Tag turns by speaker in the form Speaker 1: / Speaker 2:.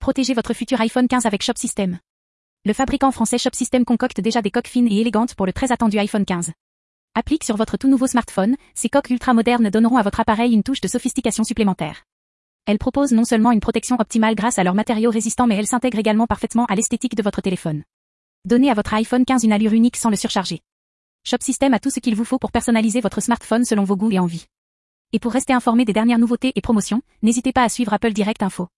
Speaker 1: Protégez votre futur iPhone 15 avec Shop System. Le fabricant français Shop System concocte déjà des coques fines et élégantes pour le très attendu iPhone 15. Applique sur votre tout nouveau smartphone, ces coques ultra modernes donneront à votre appareil une touche de sophistication supplémentaire. Elles proposent non seulement une protection optimale grâce à leurs matériaux résistants mais elles s'intègrent également parfaitement à l'esthétique de votre téléphone. Donnez à votre iPhone 15 une allure unique sans le surcharger. Shop System a tout ce qu'il vous faut pour personnaliser votre smartphone selon vos goûts et envies. Et pour rester informé des dernières nouveautés et promotions, n'hésitez pas à suivre Apple Direct Info.